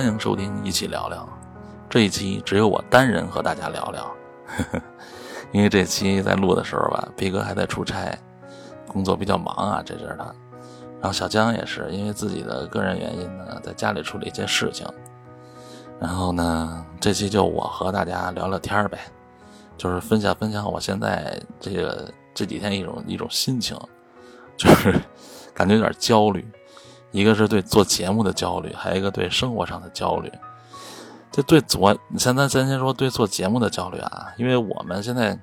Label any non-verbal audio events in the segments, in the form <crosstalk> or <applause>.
欢迎收听一起聊聊。这一期只有我单人和大家聊聊，呵 <laughs> 呵因为这期在录的时候吧，毕哥还在出差，工作比较忙啊，这阵儿的。然后小江也是因为自己的个人原因呢，在家里处理一些事情。然后呢，这期就我和大家聊聊天呗，就是分享分享我现在这个这几天一种一种心情，就是 <laughs> 感觉有点焦虑。一个是对做节目的焦虑，还有一个对生活上的焦虑。就对做，现在咱先说对做节目的焦虑啊，因为我们现在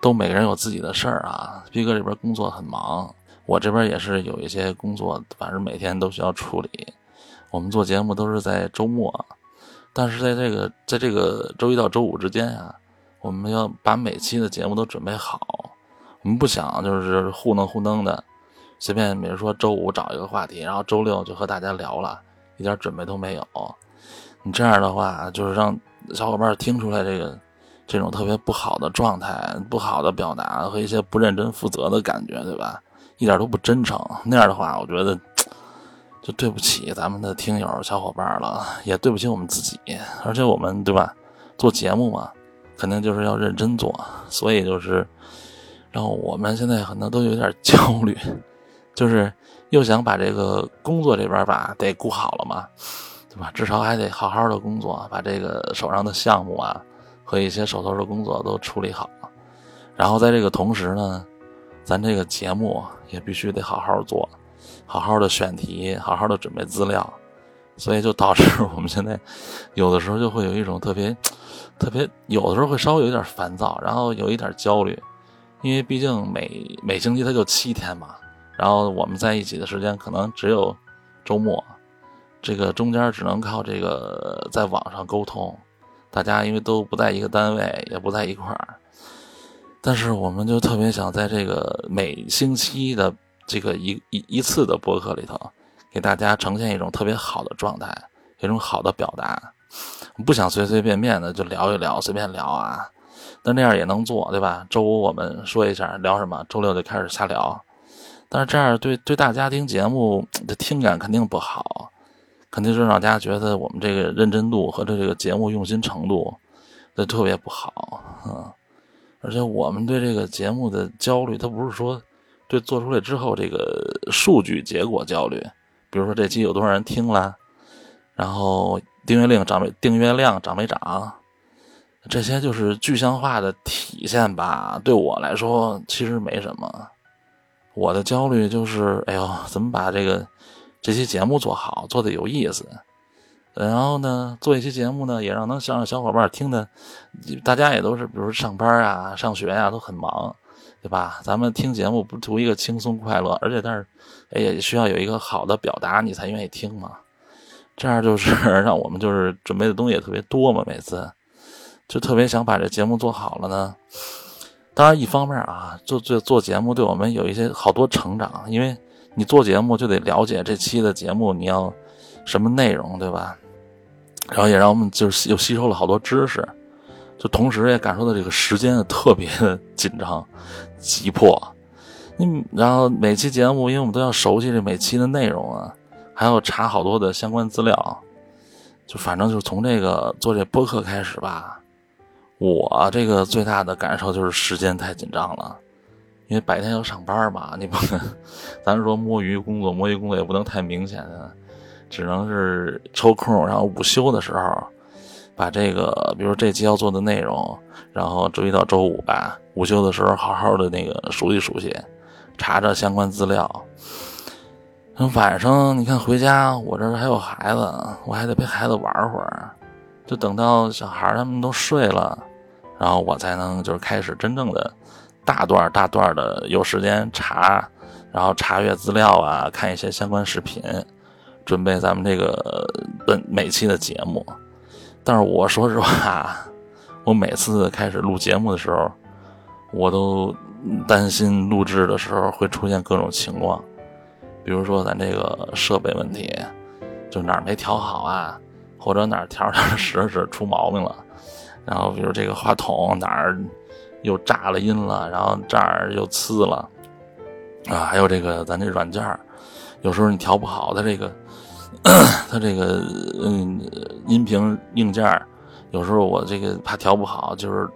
都每个人有自己的事儿啊。逼哥这边工作很忙，我这边也是有一些工作，反正每天都需要处理。我们做节目都是在周末，但是在这个在这个周一到周五之间啊，我们要把每期的节目都准备好。我们不想就是糊弄糊弄的。随便，比如说周五找一个话题，然后周六就和大家聊了，一点准备都没有。你这样的话，就是让小伙伴听出来这个这种特别不好的状态、不好的表达和一些不认真负责的感觉，对吧？一点都不真诚。那样的话，我觉得就对不起咱们的听友小伙伴了，也对不起我们自己。而且我们对吧，做节目嘛，肯定就是要认真做，所以就是然后我们现在可能都有点焦虑。就是又想把这个工作这边吧得顾好了嘛，对吧？至少还得好好的工作，把这个手上的项目啊和一些手头的工作都处理好。然后在这个同时呢，咱这个节目也必须得好好做，好好的选题，好好的准备资料。所以就导致我们现在有的时候就会有一种特别特别，有的时候会稍微有点烦躁，然后有一点焦虑，因为毕竟每每星期它就七天嘛。然后我们在一起的时间可能只有周末，这个中间只能靠这个在网上沟通。大家因为都不在一个单位，也不在一块儿，但是我们就特别想在这个每星期的这个一一一次的播客里头，给大家呈现一种特别好的状态，一种好的表达。不想随随便便的就聊一聊，随便聊啊。但那样也能做，对吧？周五我们说一下聊什么，周六就开始瞎聊。但是这样对对大家听节目的听感肯定不好，肯定是让大家觉得我们这个认真度和这个节目用心程度，这特别不好啊！而且我们对这个节目的焦虑，它不是说对做出来之后这个数据结果焦虑，比如说这期有多少人听了，然后订阅量涨没订阅量涨没涨，这些就是具象化的体现吧。对我来说，其实没什么。我的焦虑就是，哎呦，怎么把这个这期节目做好，做的有意思？然后呢，做一期节目呢，也让能想让小伙伴听的，大家也都是，比如上班啊、上学呀，都很忙，对吧？咱们听节目不图一个轻松快乐，而且但是，哎，也需要有一个好的表达，你才愿意听嘛。这样就是 <laughs> 让我们就是准备的东西也特别多嘛，每次就特别想把这节目做好了呢。当然，一方面啊，做做做节目对我们有一些好多成长，因为你做节目就得了解这期的节目你要什么内容，对吧？然后也让我们就是又吸收了好多知识，就同时也感受到这个时间特别的紧张、急迫。你然后每期节目，因为我们都要熟悉这每期的内容啊，还要查好多的相关资料，就反正就是从这个做这播客开始吧。我这个最大的感受就是时间太紧张了，因为白天要上班嘛，你不能，咱说摸鱼工作，摸鱼工作也不能太明显的，只能是抽空，然后午休的时候，把这个，比如这期要做的内容，然后周一到周五吧，午休的时候好好的那个熟悉熟悉，查查相关资料。晚上你看回家，我这还有孩子，我还得陪孩子玩会儿。就等到小孩他们都睡了，然后我才能就是开始真正的大段大段的有时间查，然后查阅资料啊，看一些相关视频，准备咱们这个本每期的节目。但是我说实话，我每次开始录节目的时候，我都担心录制的时候会出现各种情况，比如说咱这个设备问题，就哪儿没调好啊。或者哪儿调调使着使出毛病了，然后比如这个话筒哪儿又炸了音了，然后这儿又呲了，啊，还有这个咱这软件有时候你调不好，它这个 <clears throat> 它这个嗯音频硬件，有时候我这个怕调不好，就是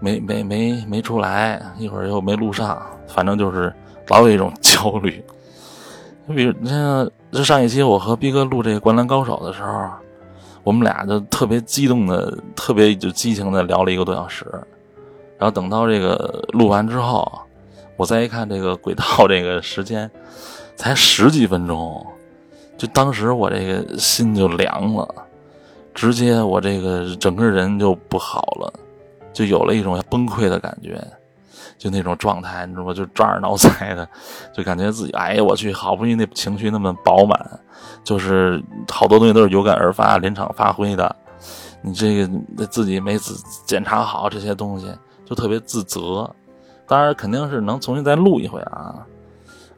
没没没没出来，一会儿又没录上，反正就是老有一种 <laughs> 焦虑。你比如你像这上一期我和逼哥录这个《灌篮高手》的时候，我们俩就特别激动的、特别就激情的聊了一个多小时，然后等到这个录完之后，我再一看这个轨道这个时间，才十几分钟。就当时我这个心就凉了，直接我这个整个人就不好了，就有了一种要崩溃的感觉，就那种状态，你知道吗？就抓耳挠腮的，就感觉自己，哎呀，我去，好不容易那情绪那么饱满，就是好多东西都是有感而发、临场发挥的，你这个自己没自检查好这些东西，就特别自责。当然肯定是能重新再录一回啊。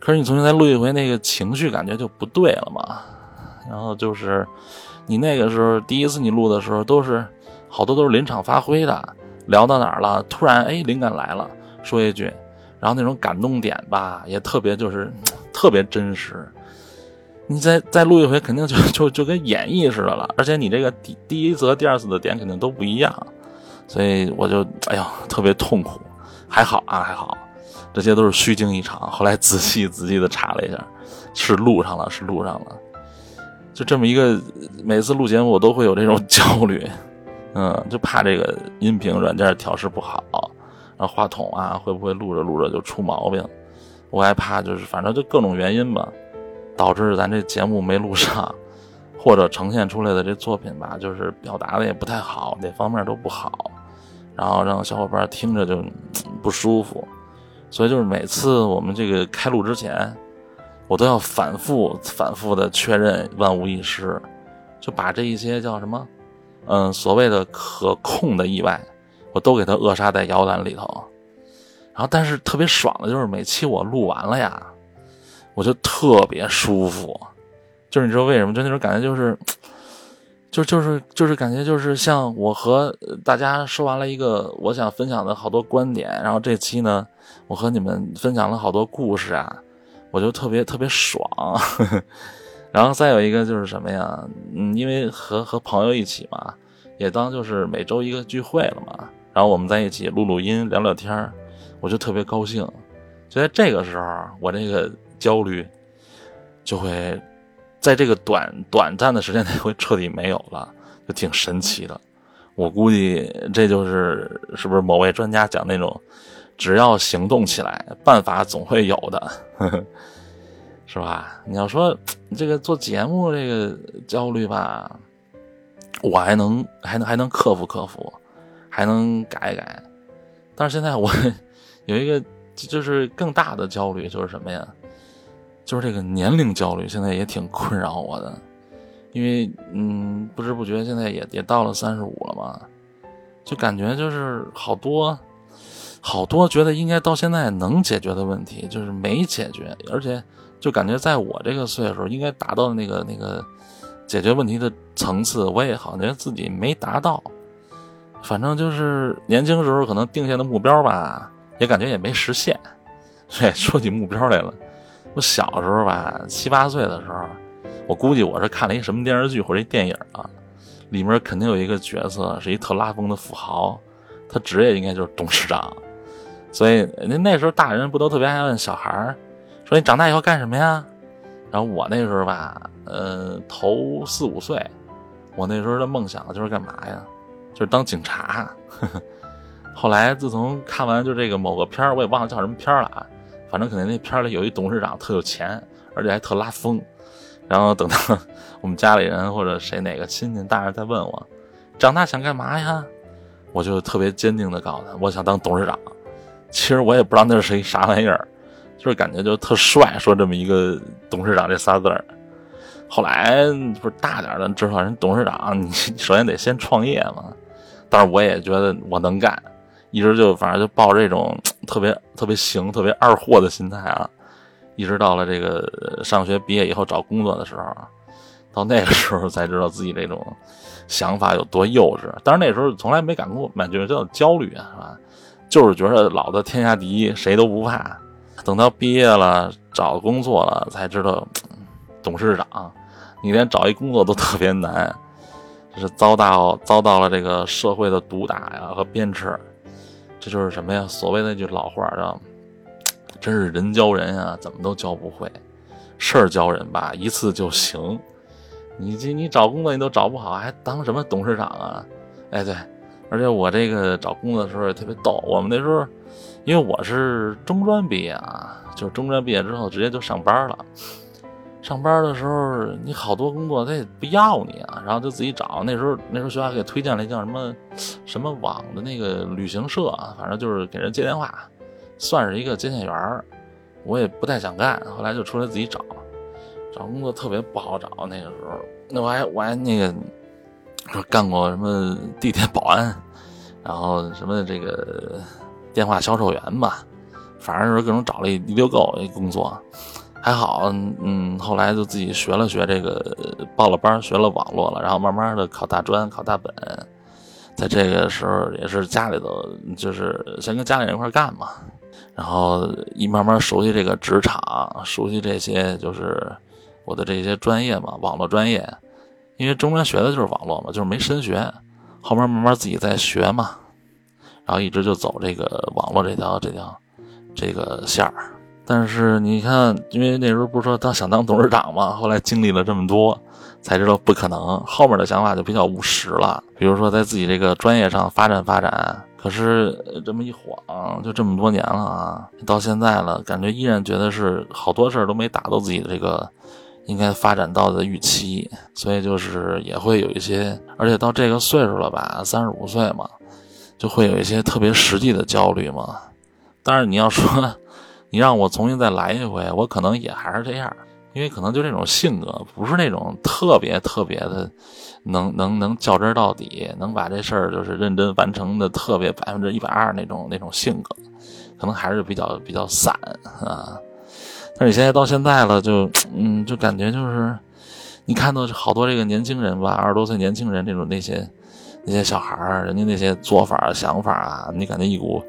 可是你重新再录一回，那个情绪感觉就不对了嘛。然后就是，你那个时候第一次你录的时候，都是好多都是临场发挥的，聊到哪儿了，突然哎灵感来了，说一句，然后那种感动点吧，也特别就是 <tsk> 特别真实。你再再录一回，肯定就 <laughs> 就就跟演绎似的了。而且你这个第第一次和第二次的点肯定都不一样，所以我就哎呦特别痛苦。还好啊，还好。这些都是虚惊一场。后来仔细仔细的查了一下，是录上了，是录上了。就这么一个，每次录节目我都会有这种焦虑，嗯，就怕这个音频软件调试不好，然后话筒啊会不会录着录着就出毛病。我还怕就是反正就各种原因吧，导致咱这节目没录上，或者呈现出来的这作品吧，就是表达的也不太好，哪方面都不好，然后让小伙伴听着就不舒服。所以就是每次我们这个开录之前，我都要反复、反复的确认万无一失，就把这一些叫什么，嗯，所谓的可控的意外，我都给它扼杀在摇篮里头。然后，但是特别爽的就是每期我录完了呀，我就特别舒服。就是你知道为什么？就那种感觉，就是。就就是就是感觉就是像我和大家说完了一个我想分享的好多观点，然后这期呢，我和你们分享了好多故事啊，我就特别特别爽。<laughs> 然后再有一个就是什么呀？嗯，因为和和朋友一起嘛，也当就是每周一个聚会了嘛，然后我们在一起录录音聊聊天我就特别高兴。就在这个时候，我这个焦虑就会。在这个短短暂的时间内会彻底没有了，就挺神奇的。我估计这就是是不是某位专家讲那种，只要行动起来，办法总会有的，呵 <laughs> 呵是吧？你要说这个做节目这个焦虑吧，我还能还能还能克服克服，还能改一改。但是现在我 <laughs> 有一个就是更大的焦虑，就是什么呀？就是这个年龄焦虑，现在也挺困扰我的，因为嗯，不知不觉现在也也到了三十五了嘛，就感觉就是好多好多觉得应该到现在能解决的问题，就是没解决，而且就感觉在我这个岁数应该达到那个那个解决问题的层次，我也好像自己没达到，反正就是年轻时候可能定下的目标吧，也感觉也没实现，对，说起目标来了。我小时候吧，七八岁的时候，我估计我是看了一什么电视剧或者一电影啊，里面肯定有一个角色是一特拉风的富豪，他职业应该就是董事长，所以那那时候大人不都特别爱问小孩儿说你长大以后干什么呀？然后我那时候吧，呃，头四五岁，我那时候的梦想就是干嘛呀？就是当警察。<laughs> 后来自从看完就这个某个片儿，我也忘了叫什么片儿了啊。反正可能那片儿里有一董事长特有钱，而且还特拉风。然后等到我们家里人或者谁哪个亲戚大人再问我，长大想干嘛呀？我就特别坚定的告诉他，我想当董事长。其实我也不知道那是一啥玩意儿，就是感觉就特帅，说这么一个董事长这仨字儿。后来不是大点的知道人董事长，你首先得先创业嘛。但是我也觉得我能干。一直就反正就抱着这种 <tsk> 特别特别行、特别二货的心态啊，一直到了这个上学毕业以后找工作的时候，到那个时候才知道自己这种想法有多幼稚。但是那时候从来没感过，感觉叫焦虑啊，是吧？就是觉得老子天下第一，谁都不怕。等到毕业了找工作了，才知道 <tsk> 董事长你连找一工作都特别难，是遭到遭到了这个社会的毒打呀和鞭笞。这就是什么呀？所谓的那句老话叫“真是人教人啊，怎么都教不会；事儿教人吧，一次就行。你这你找工作你都找不好，还当什么董事长啊？哎，对，而且我这个找工作的时候也特别逗。我们那时候，因为我是中专毕业啊，就是中专毕业之后直接就上班了。上班的时候，你好多工作他也不要你啊，然后就自己找。那时候那时候学校给推荐了一叫什么什么网的那个旅行社，反正就是给人接电话，算是一个接线员我也不太想干，后来就出来自己找。找工作特别不好找，那个时候，那我还我还那个说干过什么地铁保安，然后什么这个电话销售员吧，反正是各种找了一一溜够一工作，还好，嗯，后来就自己学了学这个，报了班学了网络了，然后慢慢的考大专考大本，在这个时候也是家里头就是先跟家里人一块干嘛，然后一慢慢熟悉这个职场，熟悉这些就是。我的这些专业嘛，网络专业，因为中专学的就是网络嘛，就是没深学，后面慢慢自己在学嘛，然后一直就走这个网络这条这条这个线儿。但是你看，因为那时候不是说当想当董事长嘛，后来经历了这么多，才知道不可能。后面的想法就比较务实了，比如说在自己这个专业上发展发展。可是这么一晃，就这么多年了啊，到现在了，感觉依然觉得是好多事儿都没达到自己的这个。应该发展到的预期，所以就是也会有一些，而且到这个岁数了吧，三十五岁嘛，就会有一些特别实际的焦虑嘛。但是你要说，你让我重新再来一回，我可能也还是这样，因为可能就这种性格，不是那种特别特别的能能能较真到底，能把这事儿就是认真完成的特别百分之一百二那种那种性格，可能还是比较比较散啊。但是你现在到现在了，就嗯，就感觉就是，你看到好多这个年轻人吧，二十多岁年轻人这种那些那些小孩儿，人家那些做法想法啊，你感觉一股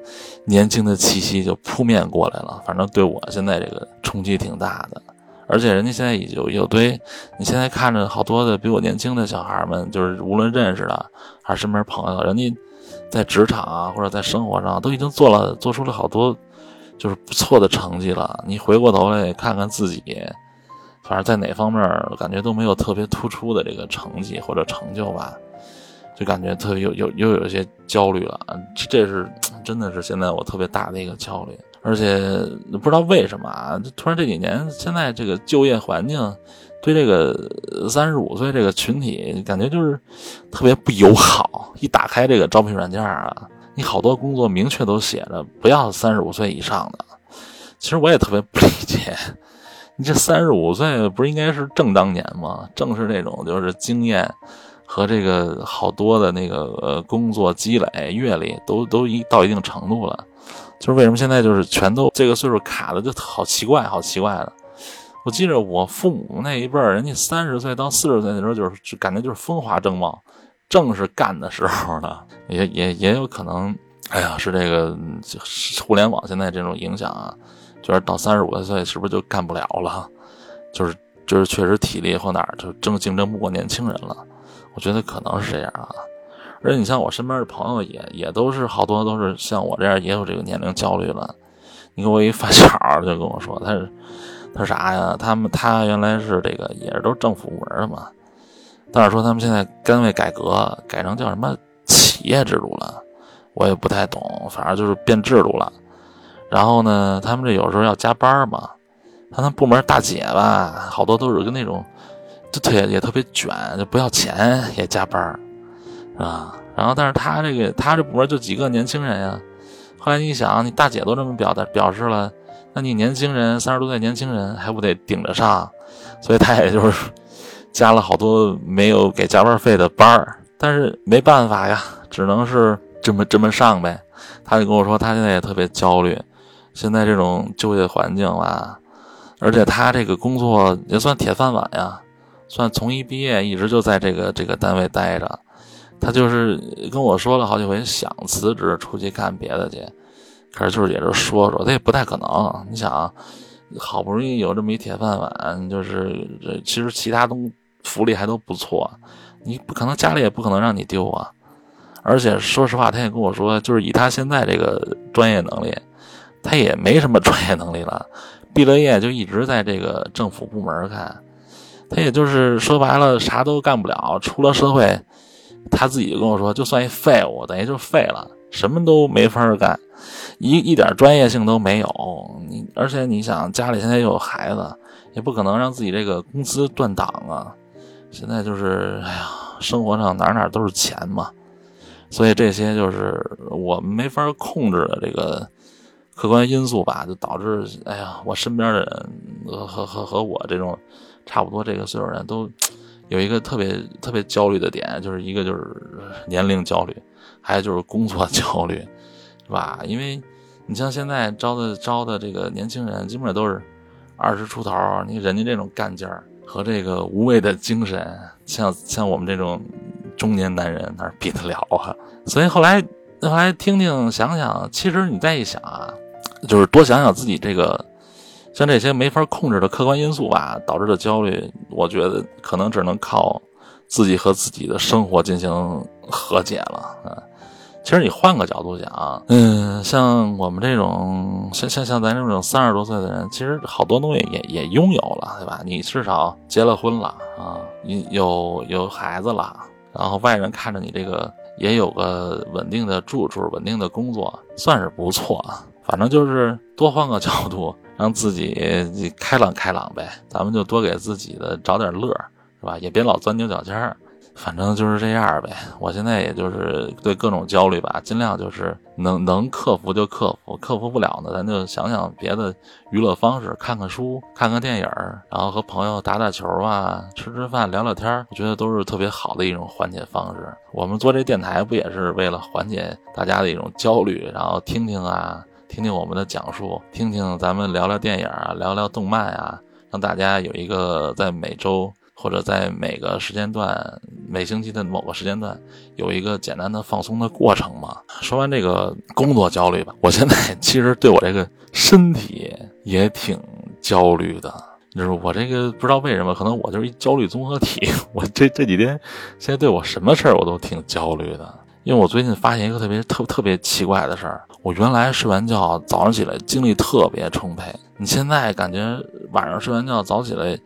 年轻的气息就扑面过来了。反正对我现在这个冲击挺大的。而且人家现在有有堆，你现在看着好多的比我年轻的小孩们，就是无论认识的还是身边朋友，人家在职场啊或者在生活上都已经做了做出了好多。就是不错的成绩了。你回过头来看看自己，反正在哪方面感觉都没有特别突出的这个成绩或者成就吧，就感觉特别有有又有一些焦虑了。这是真的是现在我特别大的一个焦虑，而且不知道为什么啊，突然这几年现在这个就业环境对这个三十五岁这个群体感觉就是特别不友好。一打开这个招聘软件啊。你好多工作明确都写着不要三十五岁以上的，其实我也特别不理解。你这三十五岁不是应该是正当年吗？正是那种就是经验和这个好多的那个呃工作积累阅历都都一到一定程度了，就是为什么现在就是全都这个岁数卡的就好奇怪，好奇怪的。我记着我父母那一辈儿，人家三十岁到四十岁的时候就是就感觉就是风华正茂。正是干的时候呢，也也也有可能，哎呀，是这个互联网现在这种影响啊，就是到三十五岁是不是就干不了了？就是就是确实体力或哪儿就争竞争不过年轻人了。我觉得可能是这样啊。而且你像我身边的朋友也也都是好多都是像我这样也有这个年龄焦虑了。你给我一发小就跟我说，他是他啥呀？他们他原来是这个也是都政府部门的嘛。但是说他们现在单位改革改成叫什么企业制度了，我也不太懂，反正就是变制度了。然后呢，他们这有时候要加班嘛，他们部门大姐吧，好多都是跟那种，就特也特别卷，就不要钱也加班，是吧？然后但是他这个他这部门就几个年轻人呀，后来你想，你大姐都这么表的表示了，那你年轻人三十多岁年轻人还不得顶着上？所以他也就是。加了好多没有给加班费的班儿，但是没办法呀，只能是这么这么上呗。他就跟我说，他现在也特别焦虑，现在这种就业环境吧，而且他这个工作也算铁饭碗呀，算从一毕业一直就在这个这个单位待着。他就是跟我说了好几回想辞职出去干别的去，可是就是也是说说，他也不太可能。你想，好不容易有这么一铁饭碗，就是这其实其他东。福利还都不错，你不可能家里也不可能让你丢啊。而且说实话，他也跟我说，就是以他现在这个专业能力，他也没什么专业能力了。毕了业就一直在这个政府部门干，他也就是说白了啥都干不了。出了社会，他自己跟我说，就算一废物，等于就废了，什么都没法干，一一点专业性都没有。你而且你想，家里现在又有孩子，也不可能让自己这个工资断档啊。现在就是，哎呀，生活上哪哪都是钱嘛。所以这些就是我没法控制的这个客观因素吧，就导致哎呀，我身边的人和和和我这种差不多这个岁数人都 <tsk> 有一个特别特别焦虑的点，就是一个就是年龄焦虑，还有就是工作焦虑，<laughs> 是吧？因为你像现在招的招的这个年轻人，基本上都是二十出头，你人家这种干劲儿和这个无畏的精神，像像我们这种。中年男人哪比得了啊？所以后来，后来听听想想，其实你再一想啊，就是多想想自己这个，像这些没法控制的客观因素吧，导致的焦虑，我觉得可能只能靠自己和自己的生活进行和解了啊。其实你换个角度讲，嗯，像我们这种，像像像咱这种三十多岁的人，其实好多东西也也拥有了，对吧？你至少结了婚了啊，你有有孩子了。然后外人看着你这个也有个稳定的住处、稳定的工作，算是不错。反正就是多换个角度，让自己开朗开朗呗。咱们就多给自己的找点乐儿，是吧？也别老钻牛角尖儿。反正就是这样呗。我现在也就是对各种焦虑吧，尽量就是能能克服就克服，克服不了呢，咱就想想别的娱乐方式，看看书，看看电影，然后和朋友打打球啊，吃吃饭，聊聊天儿，我觉得都是特别好的一种缓解方式。我们做这电台不也是为了缓解大家的一种焦虑，然后听听啊，听听我们的讲述，听听咱们聊聊电影啊，聊聊动漫啊，让大家有一个在每周。或者在每个时间段、每星期的某个时间段，有一个简单的放松的过程嘛。说完这个工作焦虑吧，我现在其实对我这个身体也挺焦虑的。就是我这个不知道为什么，可能我就是一焦虑综合体。<laughs> 我这这几天，现在对我什么事儿我都挺焦虑的。因为我最近发现一个特别特特别奇怪的事儿，我原来睡完觉早上起来精力特别充沛。你现在感觉晚上睡完觉早起来，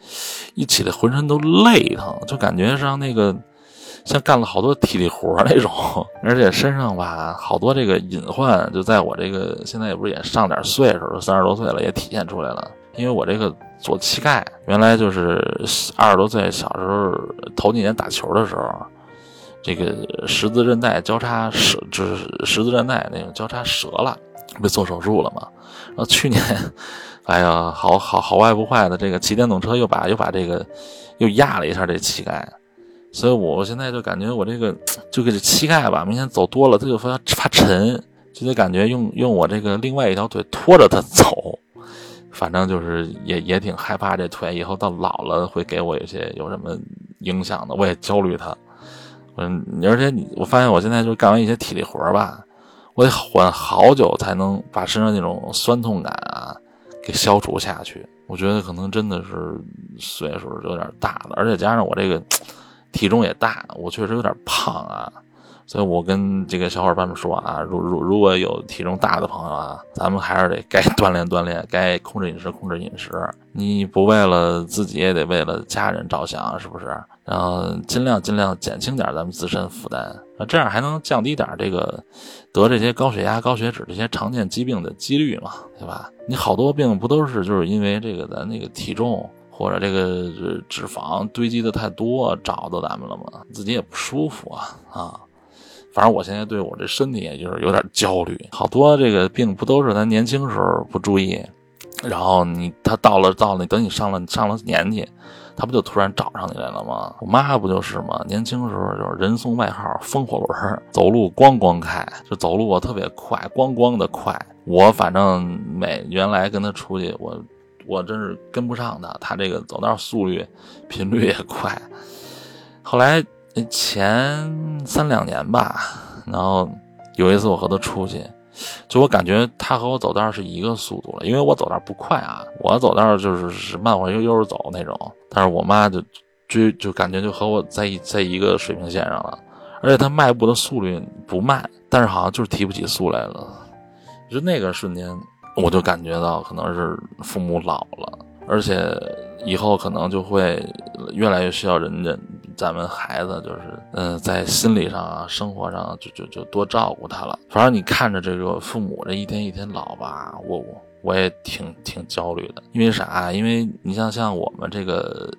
一起来浑身都累疼，就感觉像那个像干了好多体力活那种，<laughs> 而且身上吧好多这个隐患，就在我这个现在也不是也上点岁数，三十多岁了也体现出来了。因为我这个左膝盖原来就是二十多岁小时候头几年打球的时候，这个十字韧带交叉折，就是十字韧带那种交叉折了，被做手术了嘛。然后去年。哎呀，好好好坏不坏的，这个骑电动车又把又把这个又压了一下这膝盖，所以我现在就感觉我这个就给这膝盖吧，明显走多了，它就发发沉，就得感觉用用我这个另外一条腿拖着它走，反正就是也也挺害怕这腿以后到老了会给我一些有什么影响的，我也焦虑它。嗯，而且你我发现我现在就干完一些体力活吧，我得缓好久才能把身上那种酸痛感啊。给消除下去，我觉得可能真的是岁数有点大了，而且加上我这个体重也大，我确实有点胖啊。所以我跟这个小伙伴们说啊，如如如果有体重大的朋友啊，咱们还是得该锻炼锻炼，该控制饮食控制饮食。你不为了自己，也得为了家人着想，是不是？然后尽量尽量减轻点咱们自身负担，那这样还能降低点这个得这些高血压、高血脂这些常见疾病的几率嘛，对吧？你好多病不都是就是因为这个咱那个体重或者这个脂肪堆积的太多找到咱们了吗？自己也不舒服啊啊！反正我现在对我这身体也就是有点焦虑，好多这个病不都是咱年轻时候不注意，然后你他到了到了等你上了上了年纪，他不就突然找上你来了吗？我妈不就是吗？年轻时候就是人送外号风火轮，走路咣咣开，就走路我特别快，咣咣的快。我反正每原来跟他出去，我我真是跟不上他，他这个走道速率频率也快。后来。前三两年吧，然后有一次我和他出去，就我感觉他和我走道是一个速度了，因为我走道不快啊，我走道就是是慢悠悠走那种，但是我妈就就就感觉就和我在一在一个水平线上了，而且他迈步的速率不慢，但是好像就是提不起速来了。就那个瞬间，我就感觉到可能是父母老了，而且以后可能就会越来越需要人家咱们孩子，就是嗯，在心理上啊、生活上就就就多照顾他了。反正你看着这个父母这一天一天老吧，我我我也挺挺焦虑的。因为啥？因为你像像我们这个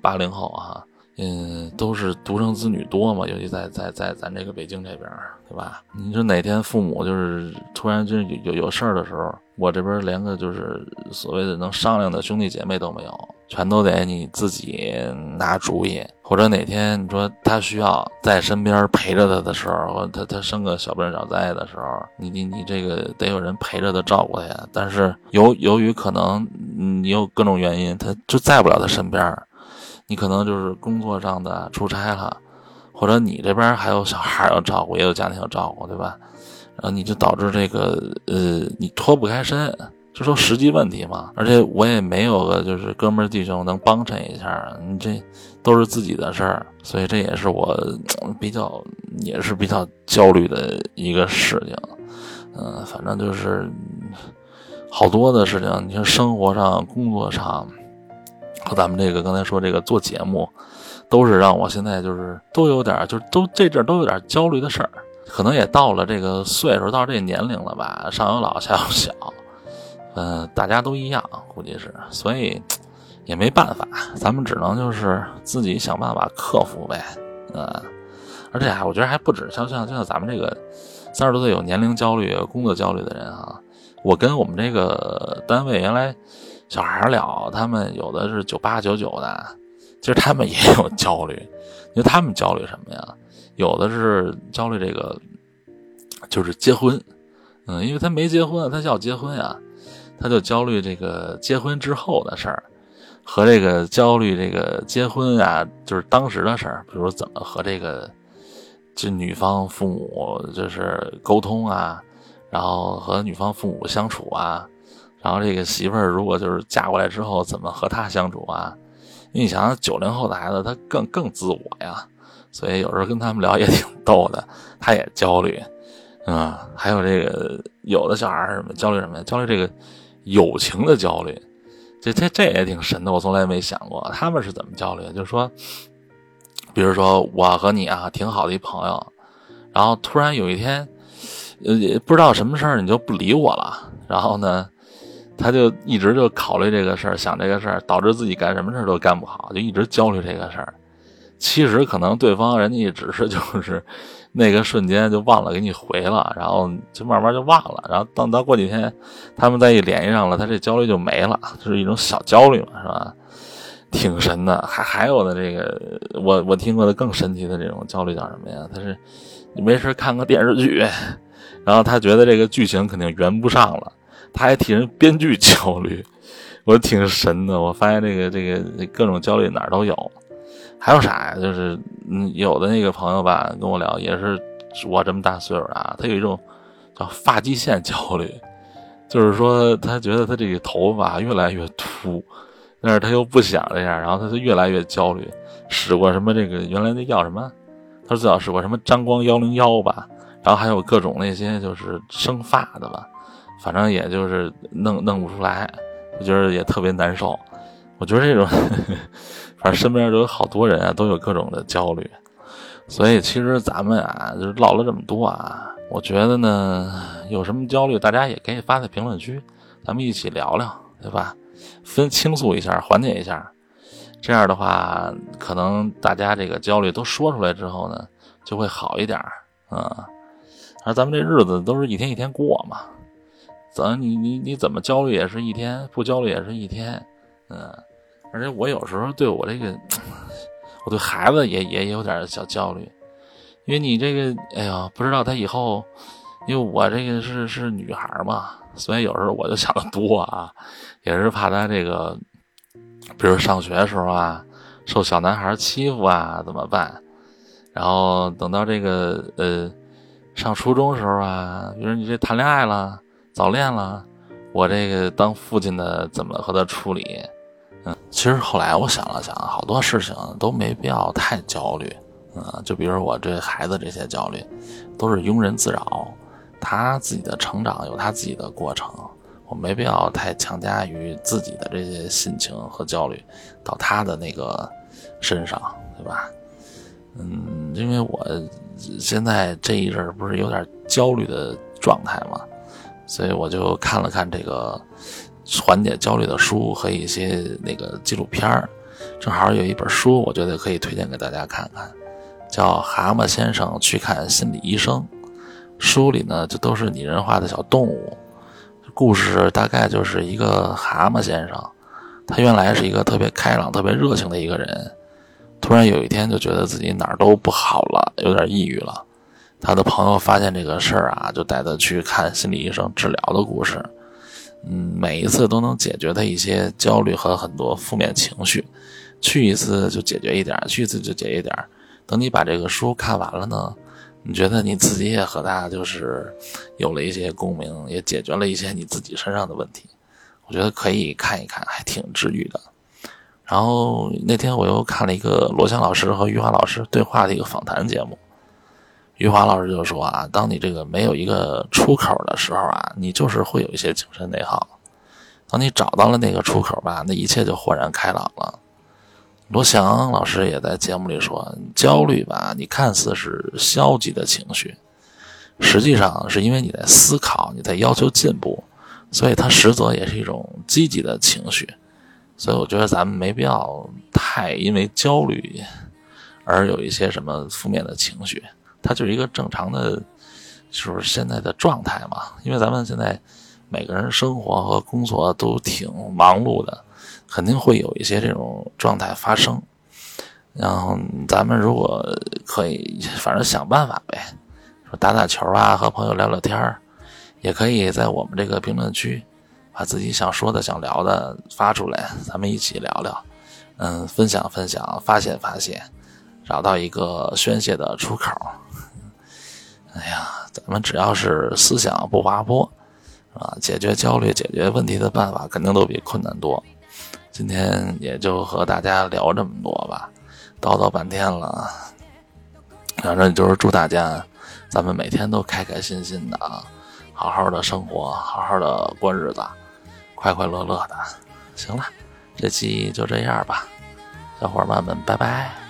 八零后啊。嗯，都是独生子女多嘛，尤其在在在咱这个北京这边，对吧？你说哪天父母就是突然就有有有事儿的时候，我这边连个就是所谓的能商量的兄弟姐妹都没有，全都得你自己拿主意。或者哪天你说他需要在身边陪着他的时候，或他他生个小病小灾的时候，你你你这个得有人陪着他照顾他呀。但是由由于可能你有各种原因，他就在不了他身边。你可能就是工作上的出差了，或者你这边还有小孩要照顾，也有家庭要照顾，对吧？然后你就导致这个呃，你脱不开身，就说实际问题嘛。而且我也没有个就是哥们弟兄能帮衬一下，你这都是自己的事儿，所以这也是我比较也是比较焦虑的一个事情。嗯，反正就是好多的事情，你说生活上、工作上。和咱们这个刚才说这个做节目，都是让我现在就是都有点，就是都这阵都有点焦虑的事儿。可能也到了这个岁数，到这年龄了吧，上有老下有小，嗯，大家都一样，估计是，所以也没办法，咱们只能就是自己想办法克服呗，嗯，而且啊我觉得还不止像像像咱们这个三十多岁有年龄焦虑、工作焦虑的人啊，我跟我们这个单位原来。小孩聊，他们有的是九八九九的，其实他们也有焦虑。因为他们焦虑什么呀？有的是焦虑这个，就是结婚。嗯，因为他没结婚，他要结婚呀，他就焦虑这个结婚之后的事儿，和这个焦虑这个结婚啊，就是当时的事儿，比如怎么和这个这女方父母就是沟通啊，然后和女方父母相处啊。然后这个媳妇儿如果就是嫁过来之后，怎么和他相处啊？因为你想想九零后的孩子，他更更自我呀，所以有时候跟他们聊也挺逗的。他也焦虑，嗯，还有这个有的小孩什么焦虑什么呀？焦虑这个友情的焦虑，这这这也挺神的，我从来没想过他们是怎么焦虑。就是说，比如说我和你啊，挺好的一朋友，然后突然有一天，呃，不知道什么事儿你就不理我了，然后呢？他就一直就考虑这个事儿，想这个事儿，导致自己干什么事儿都干不好，就一直焦虑这个事儿。其实可能对方人家只是就是那个瞬间就忘了给你回了，然后就慢慢就忘了，然后等到过几天他们再一联系上了，他这焦虑就没了，就是一种小焦虑嘛，是吧？挺神的。还还有的这个，我我听过的更神奇的这种焦虑叫什么呀？他是没事看个电视剧，然后他觉得这个剧情肯定圆不上了。他还替人编剧焦虑，我挺神的。我发现这个这个各种焦虑哪儿都有。还有啥呀？就是嗯，有的那个朋友吧，跟我聊也是我这么大岁数啊，他有一种叫发际线焦虑，就是说他觉得他这个头发越来越秃，但是他又不想这样，然后他就越来越焦虑。使过什么这个原来那叫什么？他说最早使过什么张光幺零幺吧，然后还有各种那些就是生发的吧。反正也就是弄弄不出来，我觉得也特别难受。我觉得这种，<laughs> 反正身边都有好多人啊，都有各种的焦虑。所以其实咱们啊，就是唠了这么多啊，我觉得呢，有什么焦虑，大家也可以发在评论区，咱们一起聊聊，对吧？分倾诉一下，缓解一下。这样的话，可能大家这个焦虑都说出来之后呢，就会好一点啊。而咱们这日子都是一天一天过嘛。怎你你你怎么焦虑也是一天，不焦虑也是一天，嗯，而且我有时候对我这个，<tsk> 我对孩子也也有点小焦虑，因为你这个，哎呀，不知道他以后，因为我这个是是女孩嘛，所以有时候我就想的多啊，也是怕他这个，比如上学的时候啊，受小男孩欺负啊怎么办？然后等到这个呃上初中时候啊，比如你这谈恋爱了。早恋了，我这个当父亲的怎么和他处理？嗯，其实后来我想了想，好多事情都没必要太焦虑。嗯，就比如我这孩子这些焦虑，都是庸人自扰。他自己的成长有他自己的过程，我没必要太强加于自己的这些心情和焦虑到他的那个身上，对吧？嗯，因为我现在这一阵儿不是有点焦虑的状态嘛，所以我就看了看这个缓解焦虑的书和一些那个纪录片儿，正好有一本书，我觉得可以推荐给大家看看，叫《蛤蟆先生去看心理医生》。书里呢，就都是拟人化的小动物，故事大概就是一个蛤蟆先生，他原来是一个特别开朗、特别热情的一个人。突然有一天就觉得自己哪儿都不好了，有点抑郁了。他的朋友发现这个事儿啊，就带他去看心理医生治疗的故事。嗯，每一次都能解决他一些焦虑和很多负面情绪。去一次就解决一点，去一次就解一点。等你把这个书看完了呢，你觉得你自己也和他就是有了一些共鸣，也解决了一些你自己身上的问题。我觉得可以看一看，还挺治愈的。然后那天我又看了一个罗翔老师和余华老师对话的一个访谈节目，余华老师就说啊，当你这个没有一个出口的时候啊，你就是会有一些精神内耗；当你找到了那个出口吧，那一切就豁然开朗了。罗翔老师也在节目里说，焦虑吧，你看似是消极的情绪，实际上是因为你在思考，你在要求进步，所以它实则也是一种积极的情绪。所以我觉得咱们没必要太因为焦虑而有一些什么负面的情绪，它就是一个正常的，就是现在的状态嘛。因为咱们现在每个人生活和工作都挺忙碌的，肯定会有一些这种状态发生。然后咱们如果可以，反正想办法呗，说打打球啊，和朋友聊聊天，也可以在我们这个评论区。把自己想说的、想聊的发出来，咱们一起聊聊，嗯，分享分享，发泄发泄，找到一个宣泄的出口。哎呀，咱们只要是思想不滑坡，啊，解决焦虑、解决问题的办法肯定都比困难多。今天也就和大家聊这么多吧，叨叨半天了，反正就是祝大家，咱们每天都开开心心的啊，好好的生活，好好的过日子。快快乐乐的，行了，这期就这样吧，小伙伴们，拜拜。